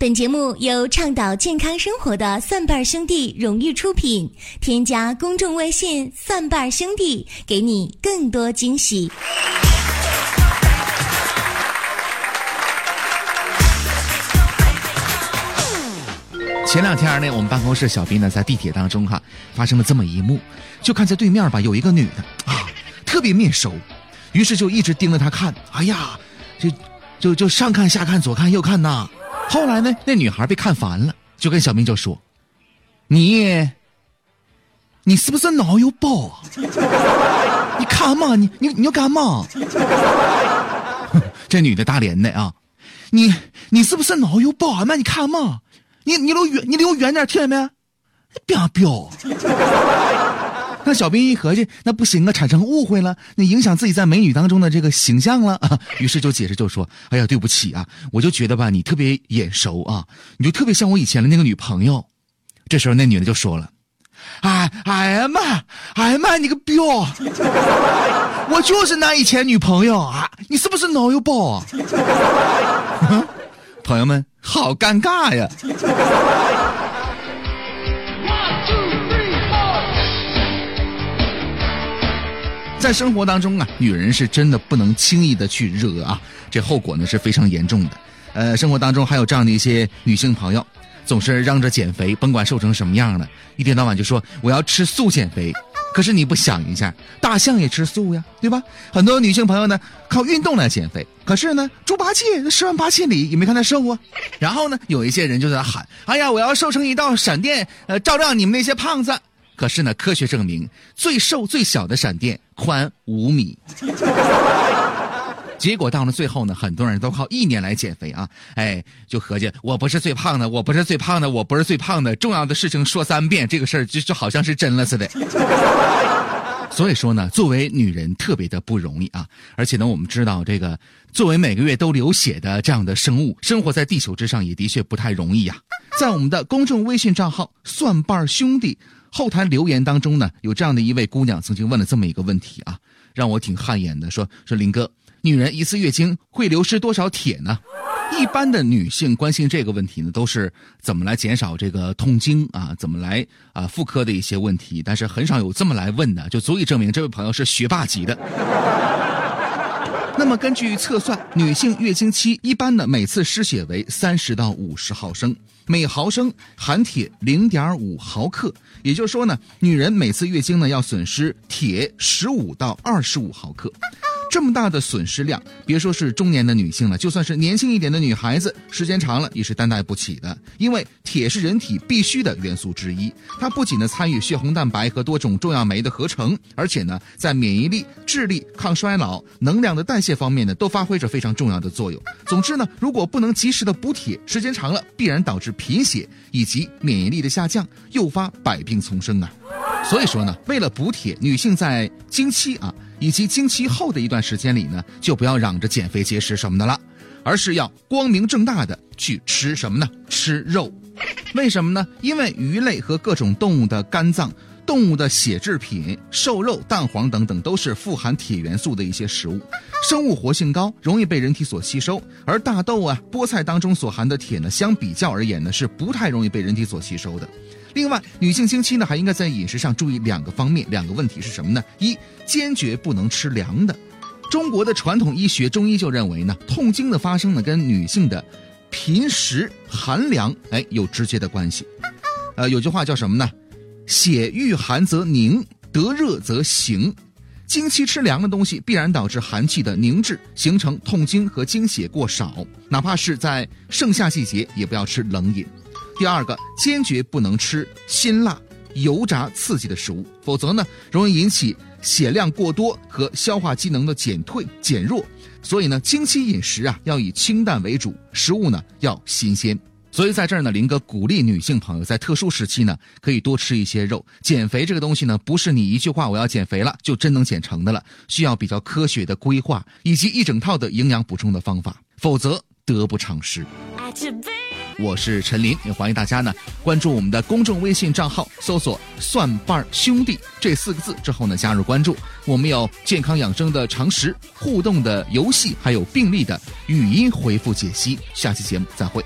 本节目由倡导健康生活的蒜瓣兄弟荣誉出品。添加公众微信“蒜瓣兄弟”，给你更多惊喜。前两天呢，我们办公室小斌呢在地铁当中哈，发生了这么一幕，就看在对面吧有一个女的啊，特别面熟，于是就一直盯着她看。哎呀，就就就上看下看左看右看呐。后来呢，那女孩被看烦了，就跟小明就说：“你，你是不是脑有包啊？你看嘛，你你你要干嘛？”这女的大连的啊，你你是不是脑有包啊？妈你看嘛，你你离我远，你离我远点，听见没？别彪！那小兵一合计，那不行啊，产生误会了，那影响自己在美女当中的这个形象了啊。于是就解释就说：“哎呀，对不起啊，我就觉得吧，你特别眼熟啊，你就特别像我以前的那个女朋友。”这时候那女的就说了：“哎哎呀妈，哎呀妈，你个彪！我就是那以前女朋友啊，你是不是脑有包啊？” 朋友们，好尴尬呀！在生活当中啊，女人是真的不能轻易的去惹啊，这后果呢是非常严重的。呃，生活当中还有这样的一些女性朋友，总是嚷着减肥，甭管瘦成什么样了，一天到晚就说我要吃素减肥。可是你不想一下，大象也吃素呀，对吧？很多女性朋友呢靠运动来减肥，可是呢猪八戒十万八千里也没看他瘦啊。然后呢有一些人就在喊，哎呀，我要瘦成一道闪电，呃，照亮你们那些胖子。可是呢，科学证明，最瘦最小的闪电宽五米。结果到了最后呢，很多人都靠意念来减肥啊！哎，就合计我不是最胖的，我不是最胖的，我不是最胖的。重要的事情说三遍，这个事儿就就好像是真了似的。所以说呢，作为女人特别的不容易啊！而且呢，我们知道这个作为每个月都流血的这样的生物，生活在地球之上也的确不太容易呀。在我们的公众微信账号“蒜瓣兄弟”。后台留言当中呢，有这样的一位姑娘曾经问了这么一个问题啊，让我挺汗颜的。说说林哥，女人一次月经会流失多少铁呢？一般的女性关心这个问题呢，都是怎么来减少这个痛经啊，怎么来啊妇科的一些问题，但是很少有这么来问的，就足以证明这位朋友是学霸级的。那么根据测算，女性月经期一般呢每次失血为三十到五十毫升，每毫升含铁零点五毫克。也就是说呢，女人每次月经呢要损失铁十五到二十五毫克。这么大的损失量，别说是中年的女性了，就算是年轻一点的女孩子，时间长了也是担待不起的。因为铁是人体必需的元素之一，它不仅呢参与血红蛋白和多种重要酶的合成，而且呢在免疫力、智力、抗衰老、能量的代谢方面呢都发挥着非常重要的作用。总之呢，如果不能及时的补铁，时间长了必然导致贫血以及免疫力的下降，诱发百病丛生啊。所以说呢，为了补铁，女性在经期啊。以及经期后的一段时间里呢，就不要嚷着减肥节食什么的了，而是要光明正大的去吃什么呢？吃肉。为什么呢？因为鱼类和各种动物的肝脏、动物的血制品、瘦肉、蛋黄等等，都是富含铁元素的一些食物，生物活性高，容易被人体所吸收。而大豆啊、菠菜当中所含的铁呢，相比较而言呢，是不太容易被人体所吸收的。另外，女性经期呢，还应该在饮食上注意两个方面，两个问题是什么呢？一，坚决不能吃凉的。中国的传统医学中医就认为呢，痛经的发生呢，跟女性的平时寒凉哎有直接的关系。呃，有句话叫什么呢？血遇寒则凝，得热则行。经期吃凉的东西，必然导致寒气的凝滞，形成痛经和经血过少。哪怕是在盛夏季节，也不要吃冷饮。第二个，坚决不能吃辛辣、油炸、刺激的食物，否则呢，容易引起血量过多和消化机能的减退、减弱。所以呢，经期饮食啊，要以清淡为主，食物呢要新鲜。所以在这儿呢，林哥鼓励女性朋友在特殊时期呢，可以多吃一些肉。减肥这个东西呢，不是你一句话我要减肥了就真能减成的了，需要比较科学的规划以及一整套的营养补充的方法，否则得不偿失。我是陈林，也欢迎大家呢关注我们的公众微信账号，搜索“蒜瓣兄弟”这四个字之后呢加入关注。我们有健康养生的常识、互动的游戏，还有病例的语音回复解析。下期节目再会。